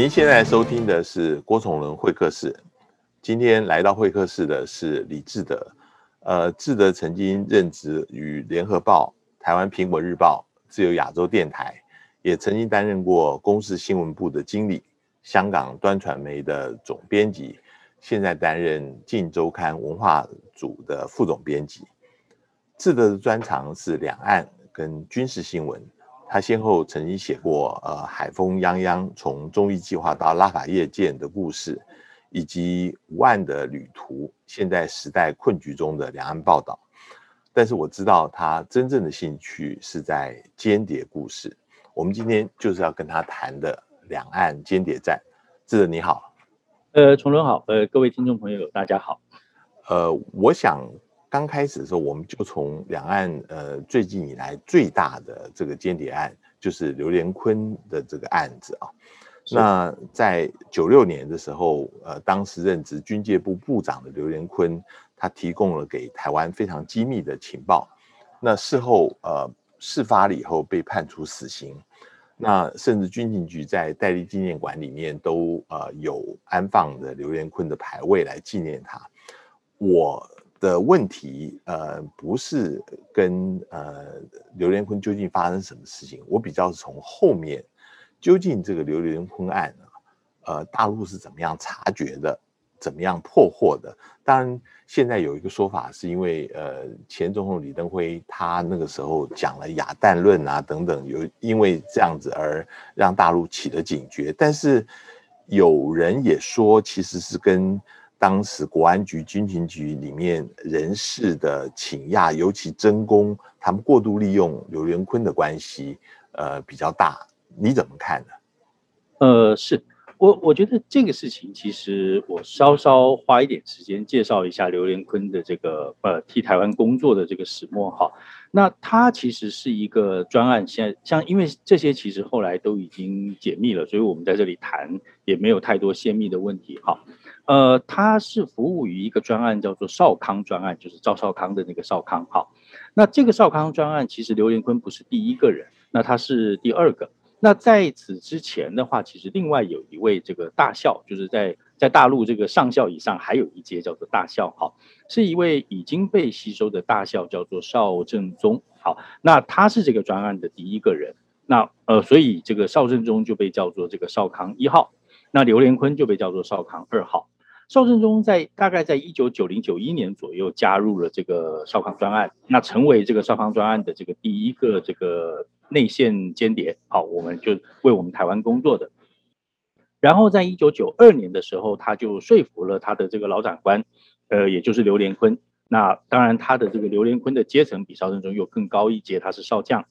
您现在收听的是郭崇伦会客室。今天来到会客室的是李志德。呃，志德曾经任职于联合报、台湾苹果日报、自由亚洲电台，也曾经担任过公司新闻部的经理、香港端传媒的总编辑，现在担任《镜周刊》文化组的副总编辑。志德的专长是两岸跟军事新闻。他先后曾经写过呃海风泱泱从中医计划到拉法叶舰的故事，以及无岸的旅途，现在时代困局中的两岸报道。但是我知道他真正的兴趣是在间谍故事。我们今天就是要跟他谈的两岸间谍战。志德你好，呃，崇伦好，呃，各位听众朋友大家好。呃，我想。刚开始的时候，我们就从两岸呃最近以来最大的这个间谍案，就是刘连坤的这个案子啊。那在九六年的时候，呃，当时任职军界部部长的刘连坤，他提供了给台湾非常机密的情报。那事后呃事发了以后被判处死刑，那甚至军情局在戴笠纪念馆里面都呃有安放的刘连坤的牌位来纪念他。我。的问题，呃，不是跟呃刘连坤究竟发生什么事情，我比较是从后面，究竟这个刘连坤案啊，呃，大陆是怎么样察觉的，怎么样破获的？当然，现在有一个说法，是因为呃前总统李登辉他那个时候讲了亚弹论啊等等，有因为这样子而让大陆起了警觉，但是有人也说，其实是跟。当时国安局、军情局里面人士的请亚，尤其真功，他们过度利用刘连坤的关系，呃，比较大。你怎么看呢？呃，是我我觉得这个事情，其实我稍稍花一点时间介绍一下刘连坤的这个呃替台湾工作的这个始末哈。那他其实是一个专案，现在像因为这些其实后来都已经解密了，所以我们在这里谈也没有太多泄密的问题哈。呃，他是服务于一个专案，叫做少康专案，就是赵少康的那个少康。好，那这个少康专案，其实刘连坤不是第一个人，那他是第二个。那在此之前的话，其实另外有一位这个大校，就是在在大陆这个上校以上还有一阶叫做大校，好，是一位已经被吸收的大校，叫做邵正宗。好，那他是这个专案的第一个人，那呃，所以这个邵正宗就被叫做这个少康一号，那刘连坤就被叫做少康二号。邵正中在大概在一九九零九一年左右加入了这个少康专案，那成为这个少康专案的这个第一个这个内线间谍，好，我们就为我们台湾工作的。然后在一九九二年的时候，他就说服了他的这个老长官，呃，也就是刘连坤。那当然，他的这个刘连坤的阶层比邵正中又更高一阶，他是少将。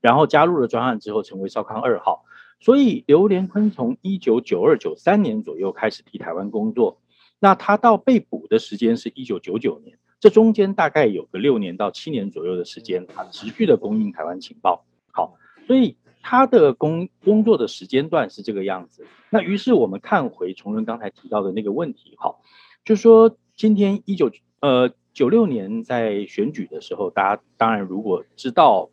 然后加入了专案之后，成为少康二号。所以刘连坤从一九九二九三年左右开始替台湾工作，那他到被捕的时间是一九九九年，这中间大概有个六年到七年左右的时间，他持续的供应台湾情报。好，所以他的工工作的时间段是这个样子。那于是我们看回崇仁刚才提到的那个问题，好，就说今天一九呃九六年在选举的时候，大家当然如果知道，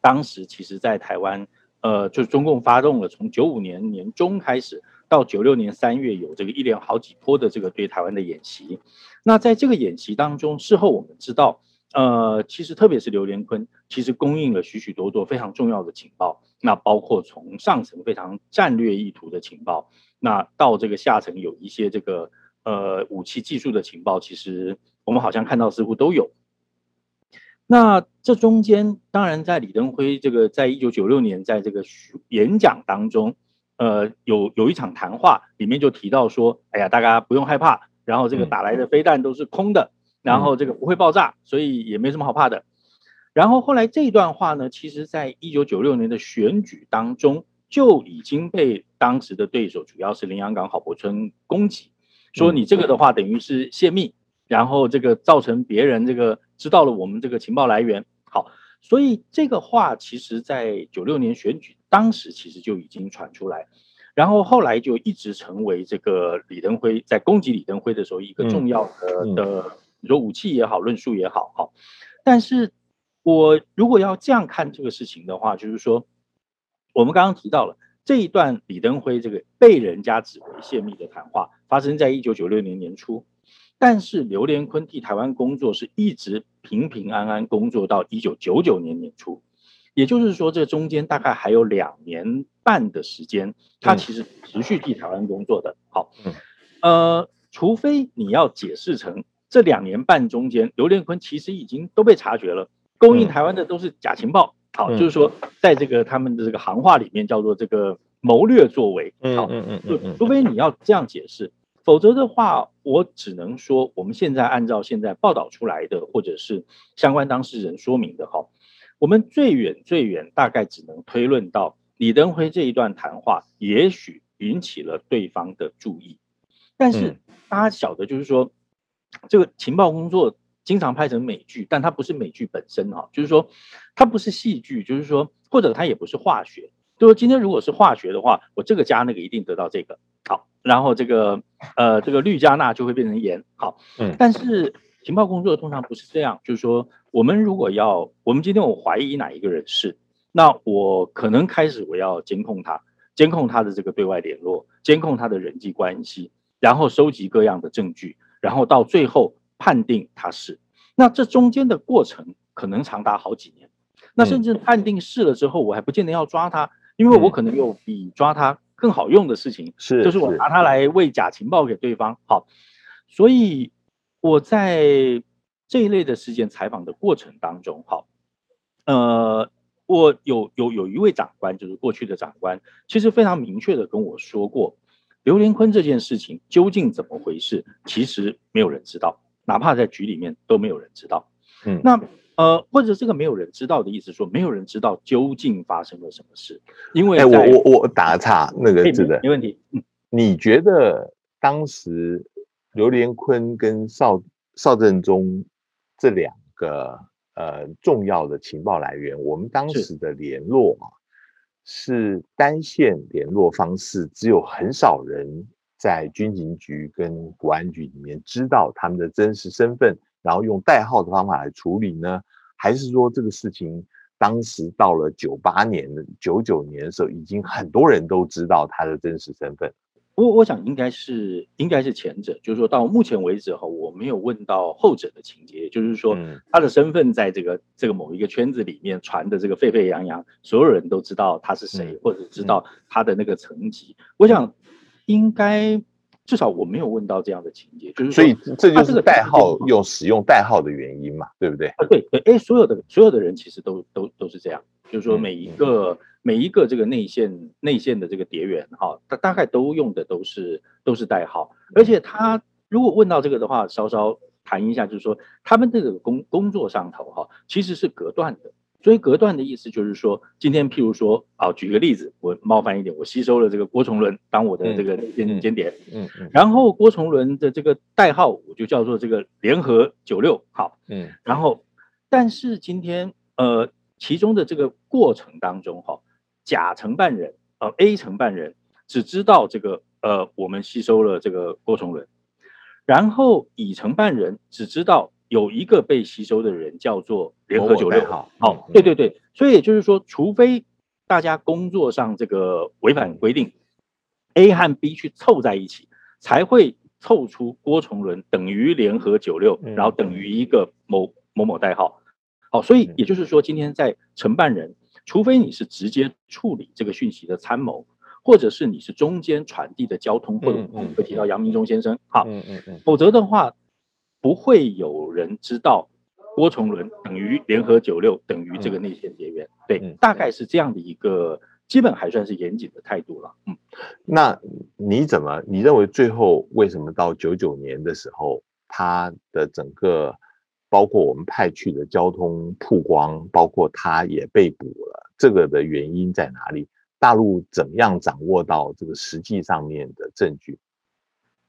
当时其实在台湾。呃，就是中共发动了，从九五年年中开始到九六年三月，有这个一连好几波的这个对台湾的演习。那在这个演习当中，事后我们知道，呃，其实特别是刘连坤，其实供应了许许多多非常重要的情报。那包括从上层非常战略意图的情报，那到这个下层有一些这个呃武器技术的情报，其实我们好像看到似乎都有。那这中间，当然在李登辉这个在一九九六年在这个演讲当中，呃，有有一场谈话里面就提到说，哎呀，大家不用害怕，然后这个打来的飞弹都是空的，然后这个不会爆炸，所以也没什么好怕的。然后后来这段话呢，其实在一九九六年的选举当中就已经被当时的对手，主要是林洋港郝柏村攻击，说你这个的话等于是泄密。然后这个造成别人这个知道了我们这个情报来源，好，所以这个话其实在九六年选举当时其实就已经传出来，然后后来就一直成为这个李登辉在攻击李登辉的时候一个重要的的，你说武器也好，论述也好，好，但是我如果要这样看这个事情的话，就是说我们刚刚提到了这一段李登辉这个被人家指为泄密的谈话，发生在一九九六年年初，但是刘连坤替台湾工作是一直平平安安工作到一九九九年年初，也就是说，这中间大概还有两年半的时间，他其实持续替台湾工作的。好，呃，除非你要解释成这两年半中间，刘连坤其实已经都被察觉了，供应台湾的都是假情报。好，就是说，在这个他们的这个行话里面叫做这个谋略作为。好，嗯嗯嗯，除非你要这样解释，否则的话，我只能说，我们现在按照现在报道出来的，或者是相关当事人说明的，哈，我们最远最远大概只能推论到李登辉这一段谈话，也许引起了对方的注意，但是大家晓得，就是说，这个情报工作。经常拍成美剧，但它不是美剧本身哈，就是说它不是戏剧，就是说或者它也不是化学。就是今天如果是化学的话，我这个加那个一定得到这个好，然后这个呃这个氯加钠就会变成盐。好，嗯，但是情报工作通常不是这样，就是说我们如果要我们今天我怀疑哪一个人是，那我可能开始我要监控他，监控他的这个对外联络，监控他的人际关系，然后收集各样的证据，然后到最后。判定他是，那这中间的过程可能长达好几年，那甚至判定是了之后，我还不见得要抓他，因为我可能又比抓他更好用的事情，是就是我拿它来喂假情报给对方。好，所以我在这一类的事件采访的过程当中，好，呃，我有有有一位长官，就是过去的长官，其实非常明确的跟我说过，刘连坤这件事情究竟怎么回事，其实没有人知道。哪怕在局里面都没有人知道，嗯，那呃，或者这个没有人知道的意思说，没有人知道究竟发生了什么事，因为，哎，我我我打个岔，那个没问题。嗯，你觉得当时刘连坤跟邵邵振中这两个呃重要的情报来源，我们当时的联络啊，是，是单线联络方式，只有很少人。在军情局跟国安局里面知道他们的真实身份，然后用代号的方法来处理呢？还是说这个事情当时到了九八年的九九年的时候，已经很多人都知道他的真实身份？我我想应该是应该是前者，就是说到目前为止哈，我没有问到后者的情节，就是说他的身份在这个这个某一个圈子里面传的这个沸沸扬扬，所有人都知道他是谁，或者知道他的那个层级。我想。应该至少我没有问到这样的情节，就是所以这就是代号用使用代号的原因嘛，对不对？啊，对对，哎，所有的所有的人其实都都都是这样，就是说每一个每一个这个内线内线的这个谍员哈，他大概都用的都是都是代号，而且他如果问到这个的话，稍稍谈一下，就是说他们这个工工作上头哈，其实是隔断的。所以隔断的意思就是说，今天譬如说啊，举个例子，我冒犯一点，我吸收了这个郭崇伦当我的这个间间谍，嗯嗯，然后郭崇伦的这个代号我就叫做这个联合九六，好，嗯，然后但是今天呃其中的这个过程当中哈，甲承办人呃 A 承办人只知道这个呃我们吸收了这个郭崇伦，然后乙承办人只知道。有一个被吸收的人叫做联合九六。号，好，对对对，所以也就是说，除非大家工作上这个违反规定，A 和 B 去凑在一起，才会凑出郭崇伦等于联合九六，然后等于一个某某某代号，好，所以也就是说，今天在承办人，除非你是直接处理这个讯息的参谋，或者是你是中间传递的交通，或者我们会提到杨明忠先生，好，否则的话。不会有人知道郭崇伦等于联合九六等于这个内线谍员，对，大概是这样的一个基本还算是严谨的态度了。嗯，那你怎么你认为最后为什么到九九年的时候，他的整个包括我们派去的交通曝光，包括他也被捕了，这个的原因在哪里？大陆怎么样掌握到这个实际上面的证据？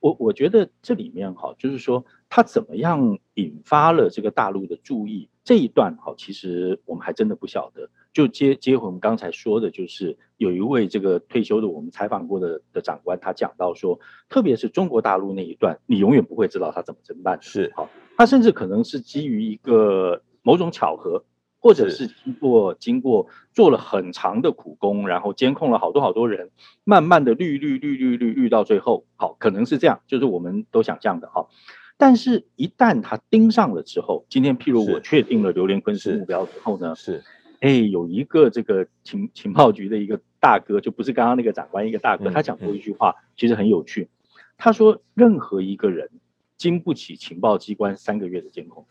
我我觉得这里面哈，就是说他怎么样引发了这个大陆的注意这一段哈，其实我们还真的不晓得。就接接回我们刚才说的，就是有一位这个退休的我们采访过的的长官，他讲到说，特别是中国大陆那一段，你永远不会知道他怎么侦办。是，好，他甚至可能是基于一个某种巧合，或者是经过经过做了很长的苦工，然后监控了好多好多人，慢慢的绿绿绿绿绿绿到最后，好，可能是这样，就是我们都想象的哈。但是，一旦他盯上了之后，今天譬如我确定了榴莲坤是目标之后呢，是，哎，有一个这个情情报局的一个大哥，就不是刚刚那个长官一个大哥，他讲过一句话，其实很有趣，他说，任何一个人经不起情报机关三个月的监控。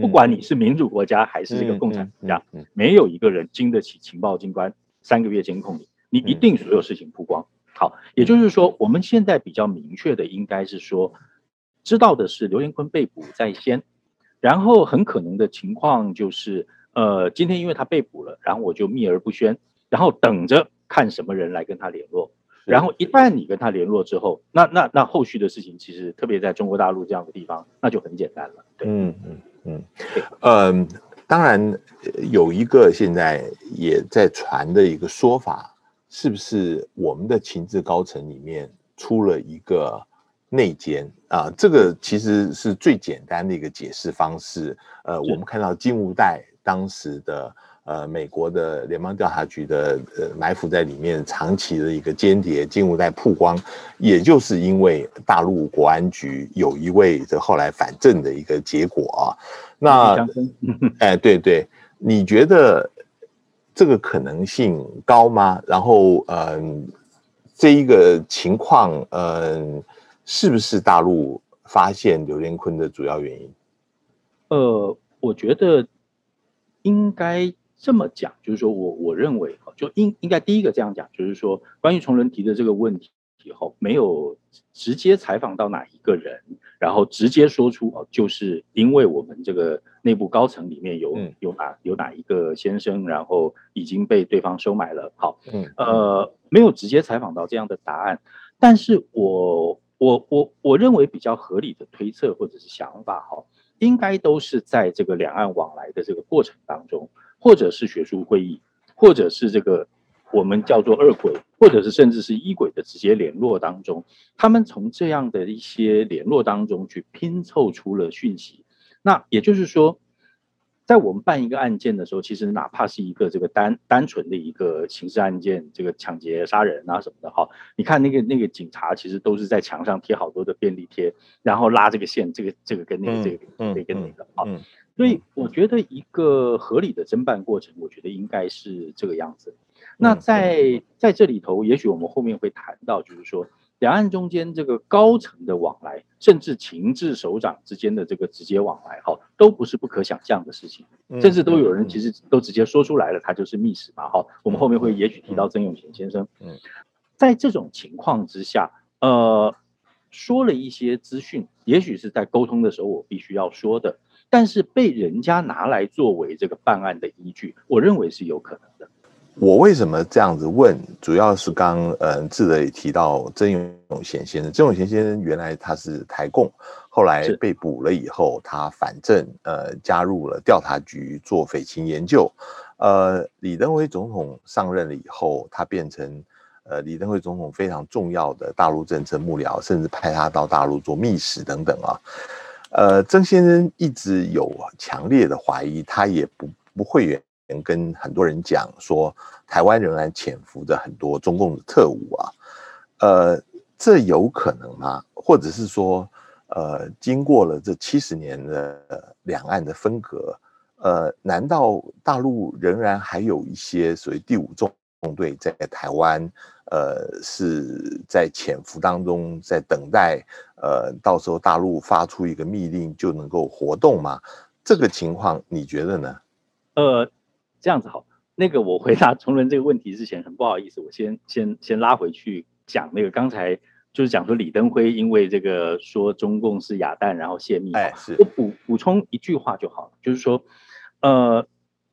不管你是民主国家还是这个共产国家，没有一个人经得起情报机关三个月监控你，你一定所有事情曝光。好，也就是说，我们现在比较明确的应该是说，知道的是刘延坤被捕在先，然后很可能的情况就是，呃，今天因为他被捕了，然后我就秘而不宣，然后等着看什么人来跟他联络。然后一旦你跟他联络之后，那那那后续的事情其实特别在中国大陆这样的地方，那就很简单了。对，嗯嗯嗯，嗯，当然有一个现在也在传的一个说法，是不是我们的情治高层里面出了一个内奸啊？这个其实是最简单的一个解释方式。呃，我们看到金无代当时的。呃，美国的联邦调查局的呃埋伏在里面长期的一个间谍，进入在曝光，也就是因为大陆国安局有一位这后来反正的一个结果啊。那，哎，对对，你觉得这个可能性高吗？然后，嗯、呃，这一个情况，嗯、呃，是不是大陆发现刘连坤的主要原因？呃，我觉得应该。这么讲，就是说我我认为哈，就应应该第一个这样讲，就是说关于崇仁提的这个问题以后，没有直接采访到哪一个人，然后直接说出哦，就是因为我们这个内部高层里面有有哪有哪一个先生，然后已经被对方收买了，好，呃，没有直接采访到这样的答案，但是我我我我认为比较合理的推测或者是想法哈，应该都是在这个两岸往来的这个过程当中。或者是学术会议，或者是这个我们叫做二轨，或者是甚至是一轨的直接联络当中，他们从这样的一些联络当中去拼凑出了讯息。那也就是说，在我们办一个案件的时候，其实哪怕是一个这个单单纯的一个刑事案件，这个抢劫、杀人啊什么的，哈，你看那个那个警察其实都是在墙上贴好多的便利贴，然后拉这个线，这个这个跟那个这个这个跟那个啊。所以我觉得一个合理的侦办过程，我觉得应该是这个样子。那在在这里头，也许我们后面会谈到，就是说两岸中间这个高层的往来，甚至情治首长之间的这个直接往来，哈，都不是不可想象的事情。甚至都有人其实都直接说出来了，他就是密使嘛，哈。我们后面会也许提到曾永贤先生。嗯，在这种情况之下，呃，说了一些资讯，也许是在沟通的时候我必须要说的。但是被人家拿来作为这个办案的依据，我认为是有可能的。我为什么这样子问？主要是刚嗯志德也提到曾永贤先生，曾永贤先生原来他是台共，后来被捕了以后，他反正呃加入了调查局做匪情研究。呃，李登辉总统上任了以后，他变成呃李登辉总统非常重要的大陆政策幕僚，甚至派他到大陆做密使等等啊。呃，曾先生一直有强烈的怀疑，他也不不会跟很多人讲说，台湾仍然潜伏着很多中共的特务啊。呃，这有可能吗？或者是说，呃，经过了这七十年的两岸的分隔，呃，难道大陆仍然还有一些所谓第五纵队在台湾？呃，是在潜伏当中，在等待，呃，到时候大陆发出一个密令就能够活动吗？这个情况你觉得呢？呃，这样子好，那个我回答崇伦这个问题之前，很不好意思，我先先先拉回去讲那个刚才就是讲说李登辉因为这个说中共是哑弹，然后泄密，哎，是，我补补充一句话就好了，就是说，呃。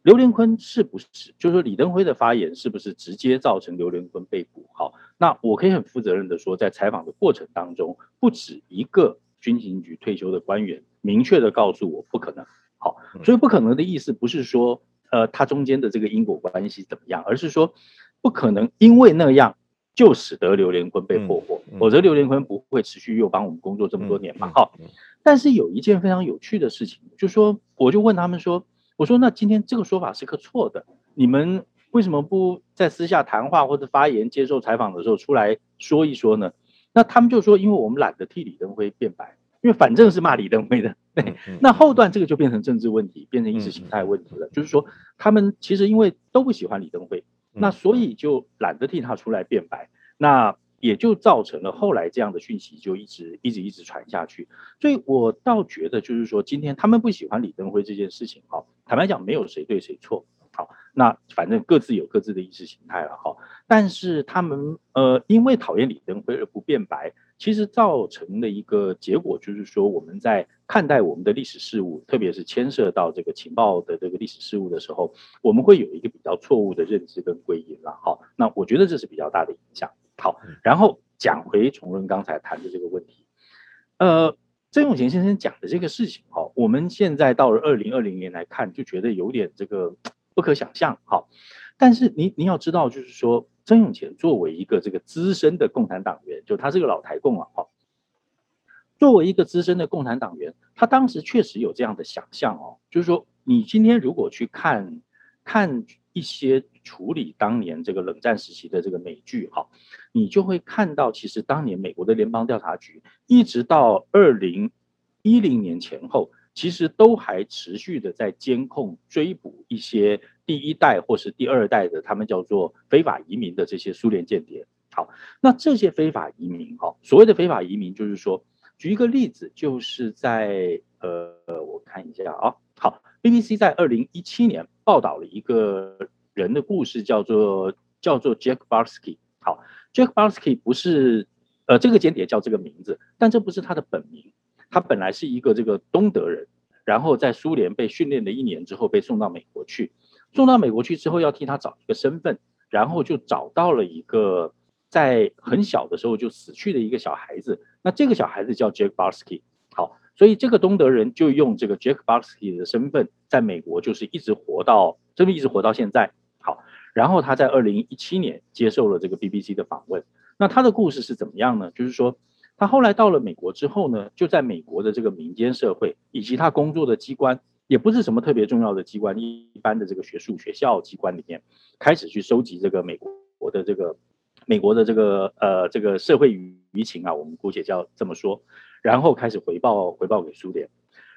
刘连坤是不是，就是说李登辉的发言是不是直接造成刘连坤被捕？好，那我可以很负责任的说，在采访的过程当中，不止一个军情局退休的官员明确的告诉我不可能。好，所以不可能的意思不是说，呃，他中间的这个因果关系怎么样，而是说不可能因为那样就使得刘连坤被破获，否则刘连坤不会持续又帮我们工作这么多年嘛。好，但是有一件非常有趣的事情，就是说我就问他们说。我说那今天这个说法是个错的，你们为什么不在私下谈话或者发言、接受采访的时候出来说一说呢？那他们就说，因为我们懒得替李登辉辩白，因为反正是骂李登辉的。对，那后段这个就变成政治问题，变成意识形态问题了。就是说，他们其实因为都不喜欢李登辉，那所以就懒得替他出来辩白。那也就造成了后来这样的讯息就一直一直一直传下去，所以我倒觉得就是说，今天他们不喜欢李登辉这件事情，哈，坦白讲没有谁对谁错，好，那反正各自有各自的意识形态了，哈，但是他们呃因为讨厌李登辉而不辩白，其实造成的一个结果就是说，我们在看待我们的历史事物，特别是牵涉到这个情报的这个历史事物的时候，我们会有一个比较错误的认知跟归因了，哈，那我觉得这是比较大的影响。好，然后讲回崇润刚才谈的这个问题，呃，曾永贤先生讲的这个事情，哈，我们现在到了二零二零年来看，就觉得有点这个不可想象，哈。但是你你要知道，就是说，曾永贤作为一个这个资深的共产党员，就他是个老台共啊，哈。作为一个资深的共产党员，他当时确实有这样的想象哦，就是说，你今天如果去看看一些。处理当年这个冷战时期的这个美剧，哈，你就会看到，其实当年美国的联邦调查局一直到二零一零年前后，其实都还持续的在监控、追捕一些第一代或是第二代的他们叫做非法移民的这些苏联间谍。好，那这些非法移民，哈，所谓的非法移民，就是说，举一个例子，就是在呃，我看一下啊，好，BBC 在二零一七年报道了一个。人的故事叫做叫做 Jack Barsky，好，Jack Barsky 不是呃这个间谍叫这个名字，但这不是他的本名，他本来是一个这个东德人，然后在苏联被训练了一年之后被送到美国去，送到美国去之后要替他找一个身份，然后就找到了一个在很小的时候就死去的一个小孩子，那这个小孩子叫 Jack Barsky，好，所以这个东德人就用这个 Jack Barsky 的身份在美国就是一直活到这么一直活到现在。然后他在二零一七年接受了这个 BBC 的访问。那他的故事是怎么样呢？就是说，他后来到了美国之后呢，就在美国的这个民间社会以及他工作的机关，也不是什么特别重要的机关，一般的这个学术学校机关里面，开始去收集这个美国的这个美国的这个呃这个社会舆情啊，我们姑且叫这么说，然后开始回报回报给苏联。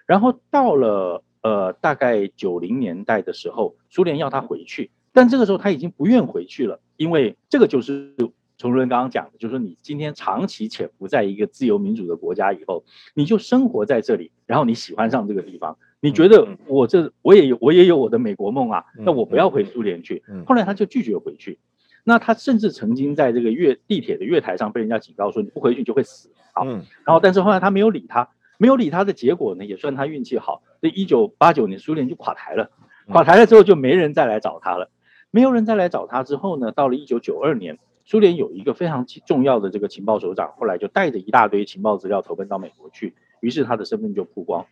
然后到了呃大概九零年代的时候，苏联要他回去。但这个时候他已经不愿回去了，因为这个就是崇伦刚刚讲的，就是说你今天长期潜伏在一个自由民主的国家以后，你就生活在这里，然后你喜欢上这个地方，你觉得我这我也有我也有我的美国梦啊，那我不要回苏联去。后来他就拒绝回去，那他甚至曾经在这个月地铁的月台上被人家警告说你不回去就会死。啊，然后但是后来他没有理他，没有理他的结果呢，也算他运气好，这一九八九年苏联就垮台了，垮台了之后就没人再来找他了。没有人再来找他之后呢，到了一九九二年，苏联有一个非常重要的这个情报首长，后来就带着一大堆情报资料投奔到美国去，于是他的身份就曝光。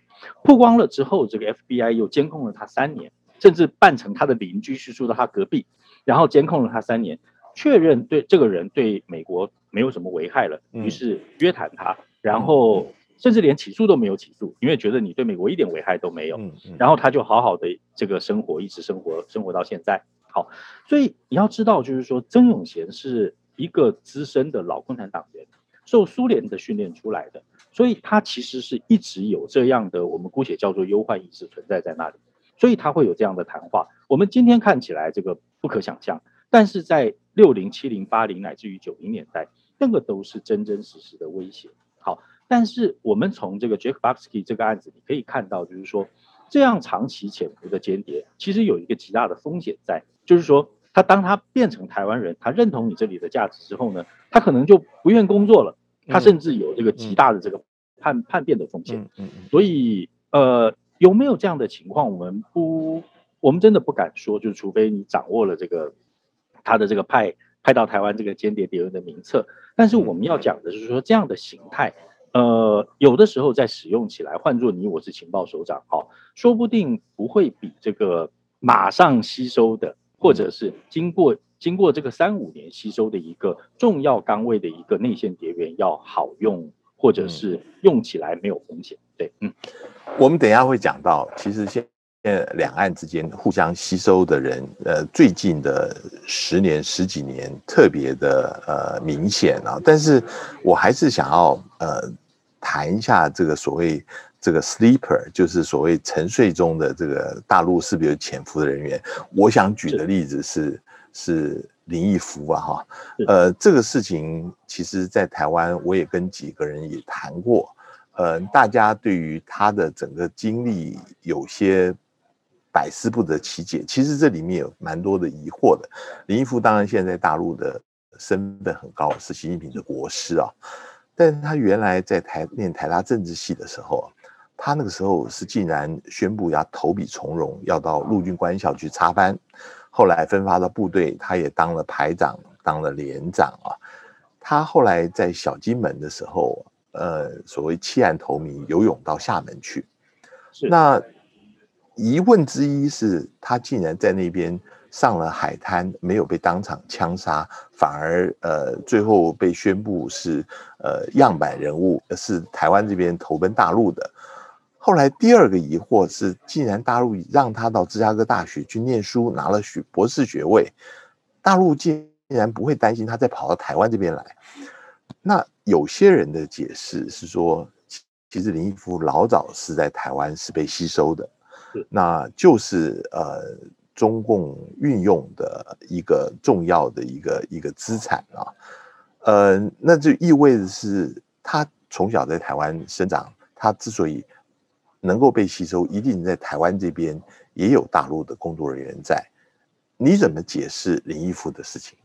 曝光了之后，这个 FBI 又监控了他三年，甚至扮成他的邻居去住到他隔壁，然后监控了他三年，确认对这个人对美国没有什么危害了，于是约谈他，然后甚至连起诉都没有起诉，因为觉得你对美国一点危害都没有，然后他就好好的这个生活，一直生活生活到现在。好，所以你要知道，就是说，曾永贤是一个资深的老共产党员，受苏联的训练出来的，所以他其实是一直有这样的，我们姑且叫做忧患意识存在在那里，所以他会有这样的谈话。我们今天看起来这个不可想象，但是在六零、七零、八零乃至于九零年代，那个都是真真实实的威胁。好，但是我们从这个 Jack Barsky 这个案子，你可以看到，就是说，这样长期潜伏的间谍，其实有一个极大的风险在。就是说，他当他变成台湾人，他认同你这里的价值之后呢，他可能就不愿工作了，他甚至有这个极大的这个叛叛变的风险。所以，呃，有没有这样的情况，我们不，我们真的不敢说，就是除非你掌握了这个他的这个派派到台湾这个间谍敌人的名册。但是我们要讲的就是说，这样的形态，呃，有的时候在使用起来，换作你我是情报首长，好，说不定不会比这个马上吸收的。或者是经过经过这个三五年吸收的一个重要岗位的一个内线谍员要好用，或者是用起来没有风险。对，嗯，我们等一下会讲到，其实现两岸之间互相吸收的人，呃，最近的十年十几年特别的呃明显啊。但是我还是想要呃谈一下这个所谓这个 sleeper，就是所谓沉睡中的这个大陆是不是有潜伏的人员？我想举的例子是是林毅夫啊哈，呃，这个事情其实在台湾我也跟几个人也谈过，呃，大家对于他的整个经历有些。百思不得其解，其实这里面有蛮多的疑惑的。林毅夫当然现在在大陆的身份很高，是习近平的国师啊。但是他原来在台念台大政治系的时候，他那个时候是竟然宣布要投笔从戎，要到陆军官校去插班。后来分发到部队，他也当了排长，当了连长啊。他后来在小金门的时候，呃，所谓弃暗投明，游泳到厦门去。那。疑问之一是他竟然在那边上了海滩，没有被当场枪杀，反而呃最后被宣布是呃样板人物，是台湾这边投奔大陆的。后来第二个疑惑是，既然大陆让他到芝加哥大学去念书，拿了学博士学位，大陆竟然不会担心他再跑到台湾这边来。那有些人的解释是说，其实林毅夫老早是在台湾是被吸收的。那就是呃，中共运用的一个重要的一个一个资产啊，呃，那就意味着是他从小在台湾生长，他之所以能够被吸收，一定在台湾这边也有大陆的工作人员在。你怎么解释林毅夫的事情？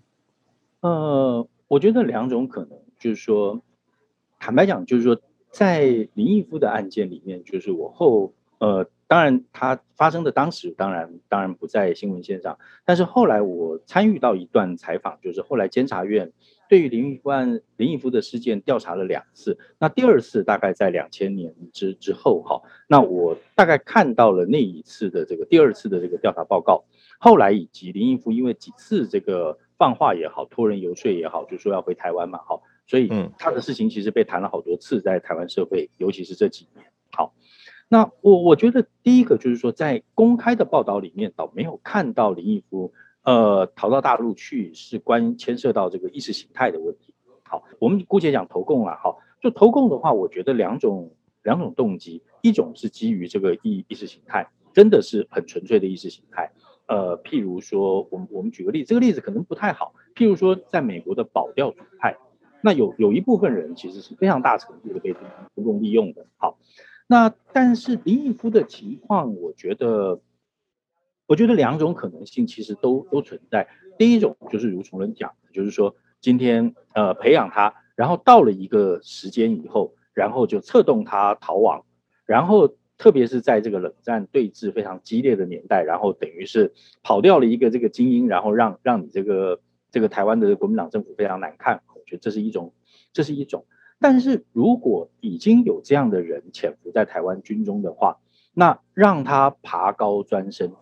呃，我觉得两种可能，就是说，坦白讲，就是说，在林毅夫的案件里面，就是我后呃。当然，他发生的当时，当然当然不在新闻线上。但是后来我参与到一段采访，就是后来监察院对于林毅夫案、林毅夫的事件调查了两次。那第二次大概在两千年之之后，哈，那我大概看到了那一次的这个第二次的这个调查报告。后来以及林毅夫因为几次这个放话也好，托人游说也好，就说要回台湾嘛，哈，所以他的事情其实被谈了好多次，在台湾社会，尤其是这几年，好。那我我觉得第一个就是说，在公开的报道里面，倒没有看到林毅夫呃逃到大陆去是关牵涉到这个意识形态的问题。好，我们姑且讲投共啊。好，就投共的话，我觉得两种两种动机，一种是基于这个意意识形态，真的是很纯粹的意识形态。呃，譬如说，我们我们举个例子，这个例子可能不太好。譬如说，在美国的保钓组派，那有有一部分人其实是非常大程度的被中共利用的。好。那但是林毅夫的情况，我觉得，我觉得两种可能性其实都都存在。第一种就是如崇仁讲的，就是说今天呃培养他，然后到了一个时间以后，然后就策动他逃亡，然后特别是在这个冷战对峙非常激烈的年代，然后等于是跑掉了一个这个精英，然后让让你这个这个台湾的国民党政府非常难看。我觉得这是一种，这是一种。但是如果已经有这样的人潜伏在台湾军中的话，那让他爬高专升，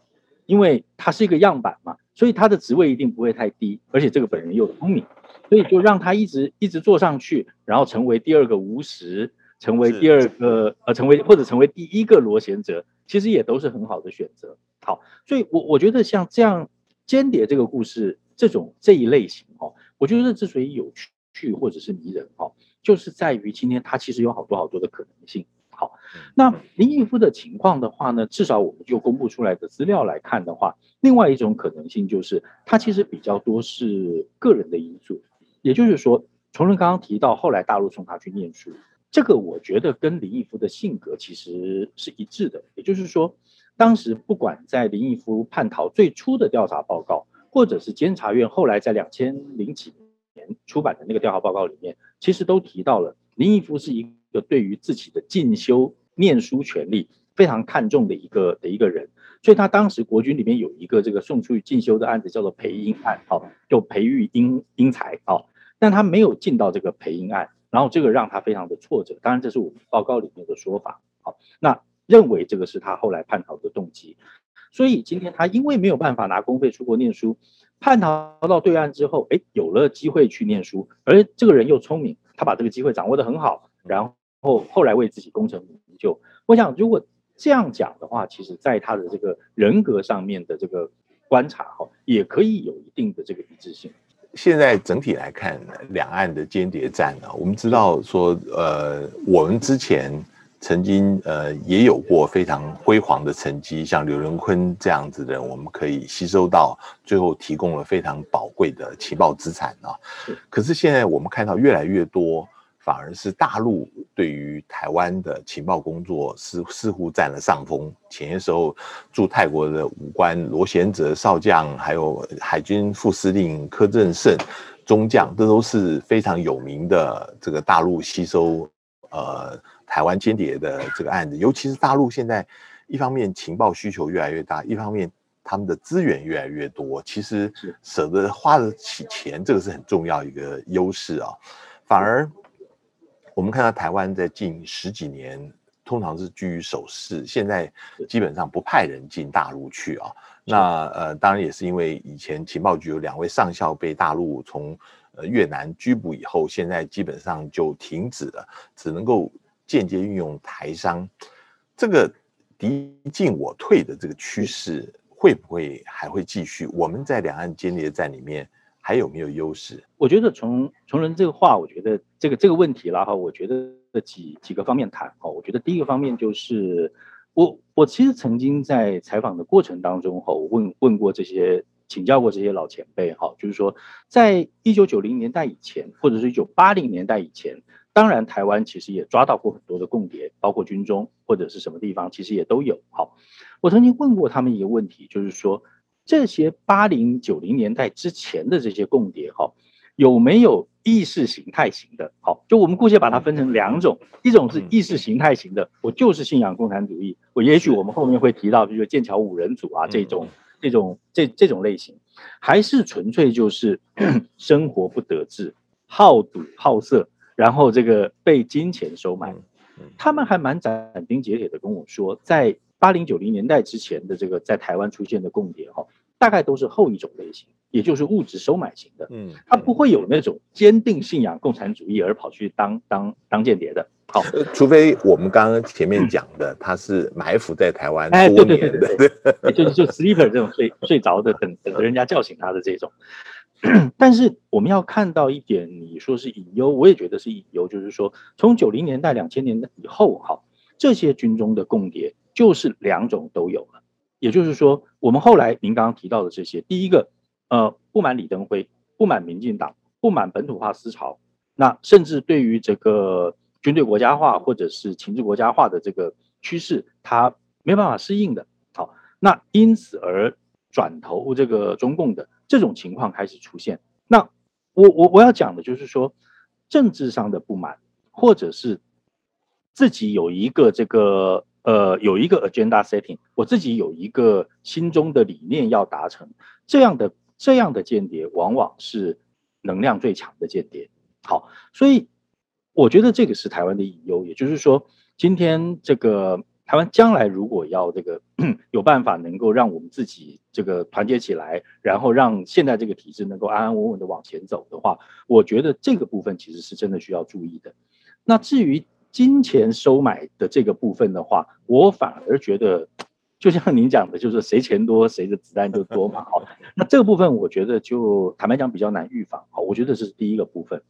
因为他是一个样板嘛，所以他的职位一定不会太低，而且这个本人又聪明，所以就让他一直一直做上去，然后成为第二个无实，成为第二个呃，成为或者成为第一个罗贤哲，其实也都是很好的选择。好，所以我我觉得像这样间谍这个故事这种这一类型哦，我觉得之所以有趣或者是迷人哦。就是在于今天，它其实有好多好多的可能性。好，那林毅夫的情况的话呢，至少我们就公布出来的资料来看的话，另外一种可能性就是，他其实比较多是个人的因素。也就是说，崇仁刚刚提到，后来大陆送他去念书，这个我觉得跟林毅夫的性格其实是一致的。也就是说，当时不管在林毅夫叛逃最初的调查报告，或者是监察院后来在两千零几年出版的那个调查报告里面。其实都提到了，林毅夫是一个对于自己的进修、念书权利非常看重的一个的一个人，所以他当时国军里面有一个这个送出去进修的案子，叫做培英案，好，就培育英英才，好，但他没有进到这个培英案，然后这个让他非常的挫折，当然这是我们报告里面的说法，好，那认为这个是他后来叛逃的动机，所以今天他因为没有办法拿公费出国念书。叛逃到对岸之后，哎，有了机会去念书，而这个人又聪明，他把这个机会掌握得很好，然后后后来为自己功成名就。我想，如果这样讲的话，其实在他的这个人格上面的这个观察哈，也可以有一定的这个一致性。现在整体来看，两岸的间谍战呢，我们知道说，呃，我们之前曾经呃也有过非常辉煌的成绩，像刘仁坤这样子的人，我们可以吸收到，最后提供了非常宝贵的情报资产啊。可是现在我们看到越来越多。反而是大陆对于台湾的情报工作似似乎占了上风。前些时候驻泰国的武官罗贤哲少将，还有海军副司令柯振胜中将，这都是非常有名的这个大陆吸收呃台湾间谍的这个案子。尤其是大陆现在一方面情报需求越来越大，一方面他们的资源越来越多，其实舍得花得起钱，这个是很重要一个优势啊。反而。我们看到台湾在近十几年，通常是居于守势，现在基本上不派人进大陆去啊。那呃，当然也是因为以前情报局有两位上校被大陆从呃越南拘捕以后，现在基本上就停止了，只能够间接运用台商。这个敌进我退的这个趋势会不会还会继续？我们在两岸间谍战里面。还有没有优势？我觉得从从人这个话，我觉得这个这个问题了哈，我觉得几几个方面谈哈。我觉得第一个方面就是，我我其实曾经在采访的过程当中哈，我问问过这些，请教过这些老前辈哈，就是说，在一九九零年代以前，或者是一九八零年代以前，当然台湾其实也抓到过很多的共谍，包括军中或者是什么地方，其实也都有。好，我曾经问过他们一个问题，就是说。这些八零九零年代之前的这些共谍，哈，有没有意识形态型的？好，就我们姑且把它分成两种，一种是意识形态型的，我就是信仰共产主义，我也许我们后面会提到，比如说剑桥五人组啊这种这种这这种类型，还是纯粹就是 生活不得志，好赌好色，然后这个被金钱收买。他们还蛮斩钉截铁的跟我说，在八零九零年代之前的这个在台湾出现的共谍，哈。大概都是后一种类型，也就是物质收买型的。嗯，他不会有那种坚定信仰共产主义而跑去当当当间谍的。好，除非我们刚刚前面讲的，他是埋伏在台湾多年的，对对对对，就是就 sleeper 这种睡睡着的，等等着人家叫醒他的这种。但是我们要看到一点，你说是隐忧，我也觉得是隐忧，就是说从九零年代、两千年代以后，哈，这些军中的共谍就是两种都有了。也就是说，我们后来您刚刚提到的这些，第一个，呃，不满李登辉，不满民进党，不满本土化思潮，那甚至对于这个军队国家化或者是情治国家化的这个趋势，他没办法适应的。好，那因此而转投这个中共的这种情况开始出现。那我我我要讲的就是说，政治上的不满，或者是自己有一个这个。呃，有一个 agenda setting，我自己有一个心中的理念要达成，这样的这样的间谍往往是能量最强的间谍。好，所以我觉得这个是台湾的隐忧，也就是说，今天这个台湾将来如果要这个有办法能够让我们自己这个团结起来，然后让现在这个体制能够安安稳稳的往前走的话，我觉得这个部分其实是真的需要注意的。那至于，金钱收买的这个部分的话，我反而觉得，就像您讲的，就是谁钱多谁的子弹就多嘛。好，那这个部分我觉得就坦白讲比较难预防。好，我觉得这是第一个部分。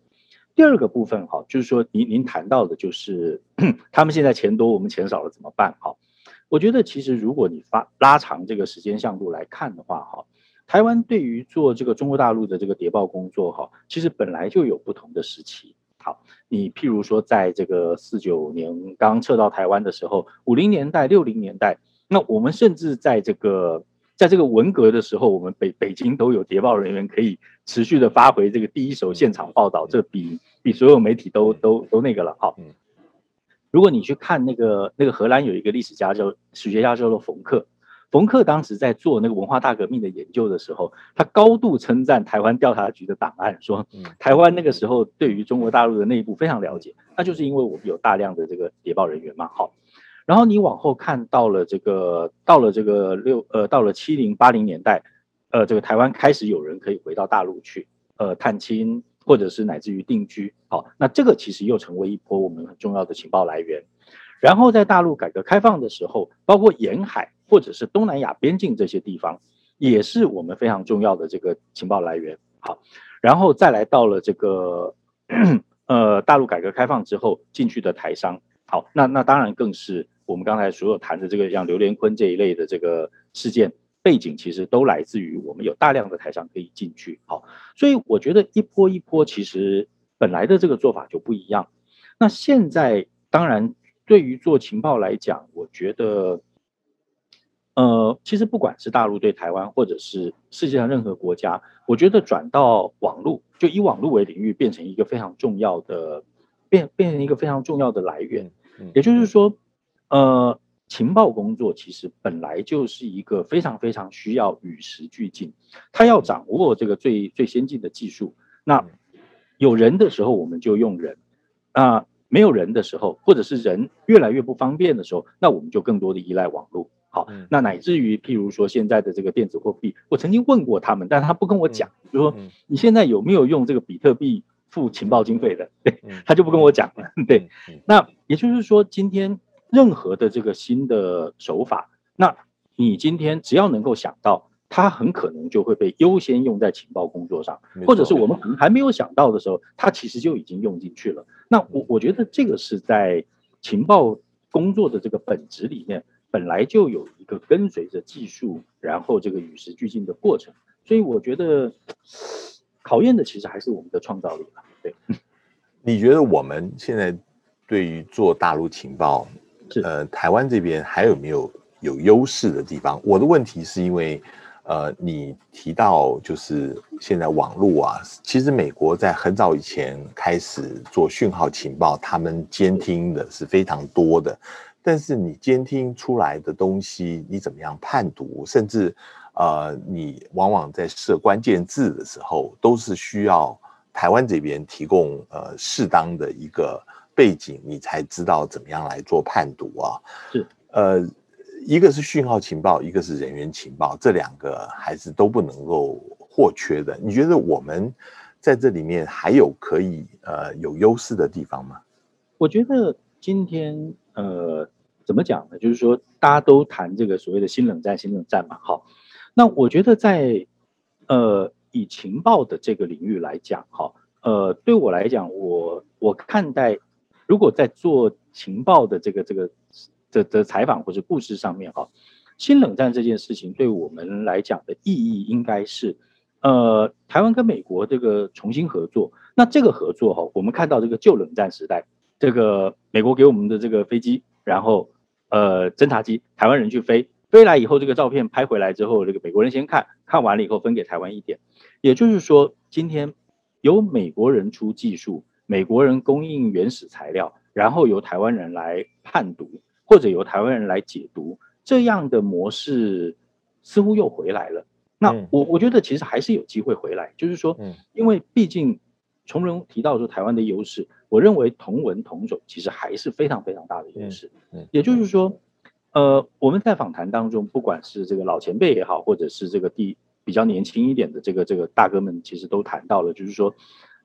第二个部分哈，就是说您您谈到的就是 他们现在钱多，我们钱少了怎么办？哈，我觉得其实如果你发拉长这个时间向度来看的话，哈，台湾对于做这个中国大陆的这个谍报工作，哈，其实本来就有不同的时期。好，你譬如说，在这个四九年刚撤到台湾的时候，五零年代、六零年代，那我们甚至在这个在这个文革的时候，我们北北京都有谍报人员可以持续的发回这个第一手现场报道，这比比所有媒体都都都那个了。好，如果你去看那个那个荷兰有一个历史家叫史学家叫做冯克。冯克当时在做那个文化大革命的研究的时候，他高度称赞台湾调查局的档案，说台湾那个时候对于中国大陆的内部非常了解，那就是因为我们有大量的这个谍报人员嘛。好，然后你往后看到了这个，到了这个六呃，到了七零八零年代，呃，这个台湾开始有人可以回到大陆去，呃，探亲或者是乃至于定居。好，那这个其实又成为一波我们很重要的情报来源。然后在大陆改革开放的时候，包括沿海或者是东南亚边境这些地方，也是我们非常重要的这个情报来源。好，然后再来到了这个呃大陆改革开放之后进去的台商，好，那那当然更是我们刚才所有谈的这个像刘连坤这一类的这个事件背景，其实都来自于我们有大量的台商可以进去。好，所以我觉得一波一波其实本来的这个做法就不一样。那现在当然。对于做情报来讲，我觉得，呃，其实不管是大陆对台湾，或者是世界上任何国家，我觉得转到网络，就以网络为领域，变成一个非常重要的，变变成一个非常重要的来源。也就是说，呃，情报工作其实本来就是一个非常非常需要与时俱进，他要掌握这个最最先进的技术。那有人的时候，我们就用人啊。没有人的时候，或者是人越来越不方便的时候，那我们就更多的依赖网络。好，那乃至于譬如说现在的这个电子货币，我曾经问过他们，但他不跟我讲，就说你现在有没有用这个比特币付情报经费的？对，他就不跟我讲了。对，那也就是说，今天任何的这个新的手法，那你今天只要能够想到。它很可能就会被优先用在情报工作上，或者是我们可能还没有想到的时候，它其实就已经用进去了。那我我觉得这个是在情报工作的这个本质里面，本来就有一个跟随着技术，然后这个与时俱进的过程。所以我觉得考验的其实还是我们的创造力吧。对，你觉得我们现在对于做大陆情报，呃，台湾这边还有没有有优势的地方？我的问题是因为。呃，你提到就是现在网络啊，其实美国在很早以前开始做讯号情报，他们监听的是非常多的。但是你监听出来的东西，你怎么样判读？甚至呃，你往往在设关键字的时候，都是需要台湾这边提供呃适当的一个背景，你才知道怎么样来做判读啊。是呃。一个是讯号情报，一个是人员情报，这两个还是都不能够或缺的。你觉得我们在这里面还有可以呃有优势的地方吗？我觉得今天呃怎么讲呢？就是说大家都谈这个所谓的新冷战，新冷战嘛。好，那我觉得在呃以情报的这个领域来讲，哈，呃对我来讲，我我看待如果在做情报的这个这个。的的采访或者故事上面哈，新冷战这件事情对我们来讲的意义应该是，呃，台湾跟美国这个重新合作。那这个合作哈，我们看到这个旧冷战时代，这个美国给我们的这个飞机，然后呃侦察机，台湾人去飞，飞来以后这个照片拍回来之后，这个美国人先看看完了以后分给台湾一点。也就是说，今天由美国人出技术，美国人供应原始材料，然后由台湾人来判读。或者由台湾人来解读这样的模式，似乎又回来了。那我我觉得其实还是有机会回来，就是说，因为毕竟崇仁提到说台湾的优势，我认为同文同种其实还是非常非常大的优势。也就是说，呃，我们在访谈当中，不管是这个老前辈也好，或者是这个第比较年轻一点的这个这个大哥们，其实都谈到了，就是说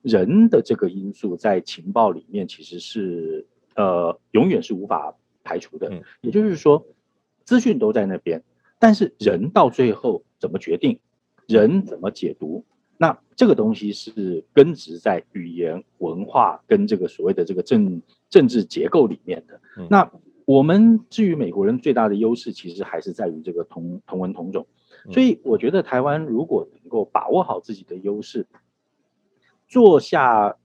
人的这个因素在情报里面其实是呃永远是无法。排除的，也就是说，资讯都在那边，但是人到最后怎么决定，人怎么解读，那这个东西是根植在语言文化跟这个所谓的这个政政治结构里面的。那我们至于美国人最大的优势，其实还是在于这个同同文同种。所以我觉得台湾如果能够把握好自己的优势，做下。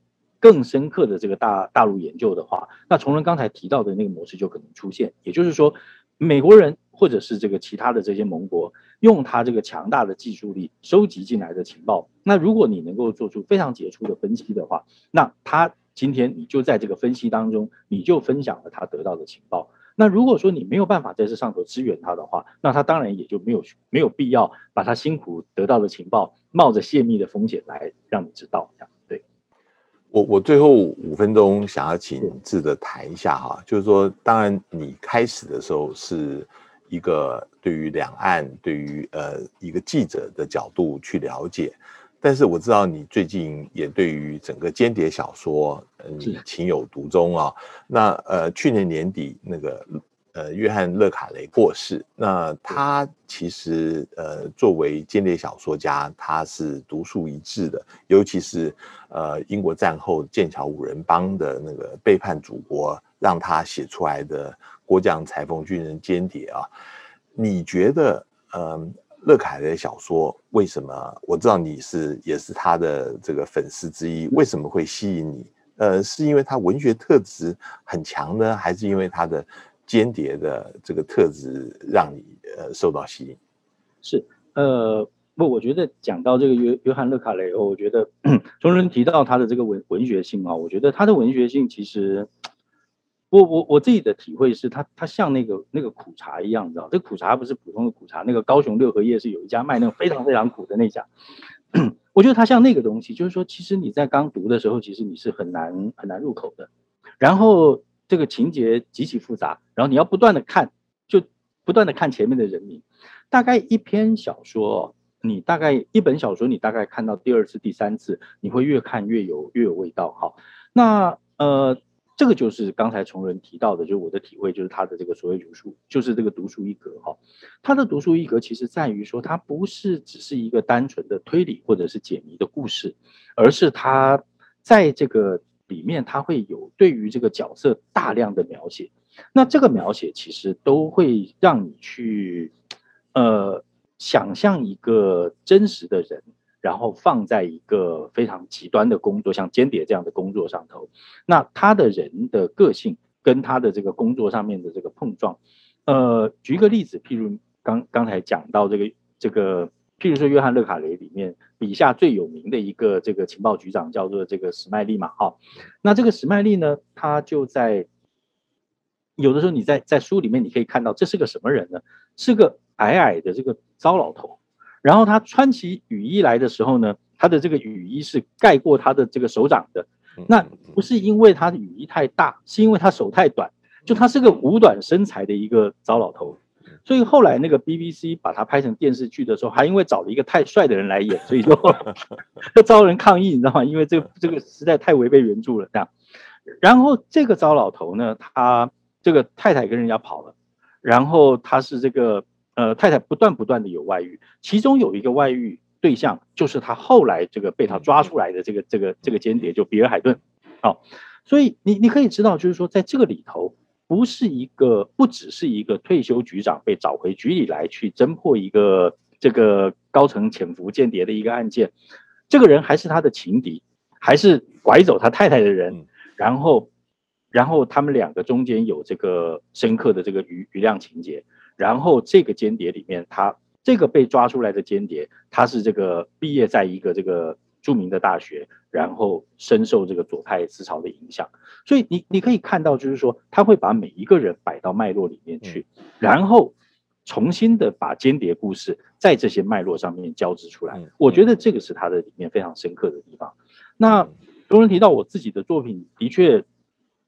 更深刻的这个大大陆研究的话，那从人刚才提到的那个模式就可能出现。也就是说，美国人或者是这个其他的这些盟国，用他这个强大的技术力收集进来的情报，那如果你能够做出非常杰出的分析的话，那他今天你就在这个分析当中，你就分享了他得到的情报。那如果说你没有办法在这上头支援他的话，那他当然也就没有没有必要把他辛苦得到的情报冒着泄密的风险来让你知道。对我我最后五分钟想要请志的谈一下哈，就是说，当然你开始的时候是一个对于两岸对于呃一个记者的角度去了解，但是我知道你最近也对于整个间谍小说，嗯，情有独钟啊。那呃，去年年底那个呃，约翰·勒卡雷过世。那他其实呃，作为间谍小说家，他是独树一帜的。尤其是呃，英国战后剑桥五人帮的那个背叛祖国，让他写出来的国将裁缝军人间谍啊，你觉得呃？勒卡雷的小说为什么？我知道你是也是他的这个粉丝之一，为什么会吸引你？呃，是因为他文学特质很强呢，还是因为他的间谍的这个特质让你呃受到吸引？是呃不，我觉得讲到这个约约翰勒卡雷，我觉得 中人提到他的这个文文学性啊，我觉得他的文学性其实。我我我自己的体会是它它像那个那个苦茶一样，你知道，这苦茶不是普通的苦茶，那个高雄六合夜市有一家卖那种非常非常苦的那家，我觉得它像那个东西，就是说，其实你在刚读的时候，其实你是很难很难入口的，然后这个情节极其复杂，然后你要不断的看，就不断的看前面的人名，大概一篇小说，你大概一本小说，你大概看到第二次、第三次，你会越看越有越有味道。好，那呃。这个就是刚才崇仁提到的，就是我的体会，就是他的这个所谓独树，就是这个独树一格哈。他的独树一格其实在于说，他不是只是一个单纯的推理或者是解谜的故事，而是他在这个里面，他会有对于这个角色大量的描写。那这个描写其实都会让你去呃想象一个真实的人。然后放在一个非常极端的工作，像间谍这样的工作上头，那他的人的个性跟他的这个工作上面的这个碰撞，呃，举一个例子，譬如刚刚才讲到这个这个，譬如说约翰勒卡雷里面笔下最有名的一个这个情报局长叫做这个史麦利嘛，哈，那这个史麦利呢，他就在有的时候你在在书里面你可以看到这是个什么人呢？是个矮矮的这个糟老头。然后他穿起雨衣来的时候呢，他的这个雨衣是盖过他的这个手掌的。那不是因为他的雨衣太大，是因为他手太短。就他是个五短身材的一个糟老头。所以后来那个 BBC 把他拍成电视剧的时候，还因为找了一个太帅的人来演，所以就 就遭人抗议，你知道吗？因为这个这个实在太违背原著了。这样，然后这个糟老头呢，他这个太太跟人家跑了，然后他是这个。呃，太太不断不断的有外遇，其中有一个外遇对象就是他后来这个被他抓出来的这个这个这个间谍，就比尔海顿。好、哦，所以你你可以知道，就是说在这个里头，不是一个不只是一个退休局长被找回局里来去侦破一个这个高层潜伏间谍的一个案件，这个人还是他的情敌，还是拐走他太太的人，然后然后他们两个中间有这个深刻的这个余余量情节。然后这个间谍里面，他这个被抓出来的间谍，他是这个毕业在一个这个著名的大学，然后深受这个左派思潮的影响。所以你你可以看到，就是说他会把每一个人摆到脉络里面去，然后重新的把间谍故事在这些脉络上面交织出来。我觉得这个是他的里面非常深刻的地方。那有人提到我自己的作品，的确，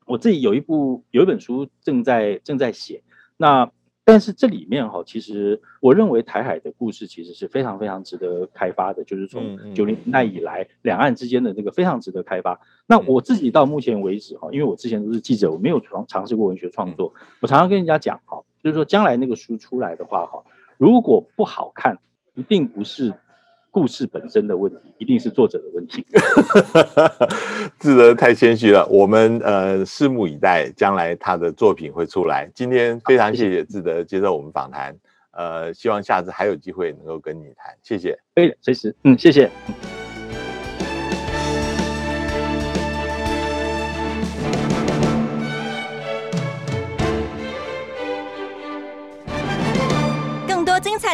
我自己有一部有一本书正在正在写，那。但是这里面哈，其实我认为台海的故事其实是非常非常值得开发的，就是从九零年代以来两岸之间的这个非常值得开发。那我自己到目前为止哈，因为我之前都是记者，我没有尝尝试过文学创作，我常常跟人家讲哈，就是说将来那个书出来的话哈，如果不好看，一定不是。故事本身的问题，一定是作者的问题。志德太谦虚了，我们呃拭目以待，将来他的作品会出来。今天非常谢谢志德接受我们访谈，呃，希望下次还有机会能够跟你谈，谢谢。可以，随时，嗯，谢谢。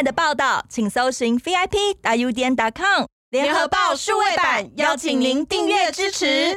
的报道，请搜寻 VIP 大 U 点 com 联合报数位版，邀请您订阅支持。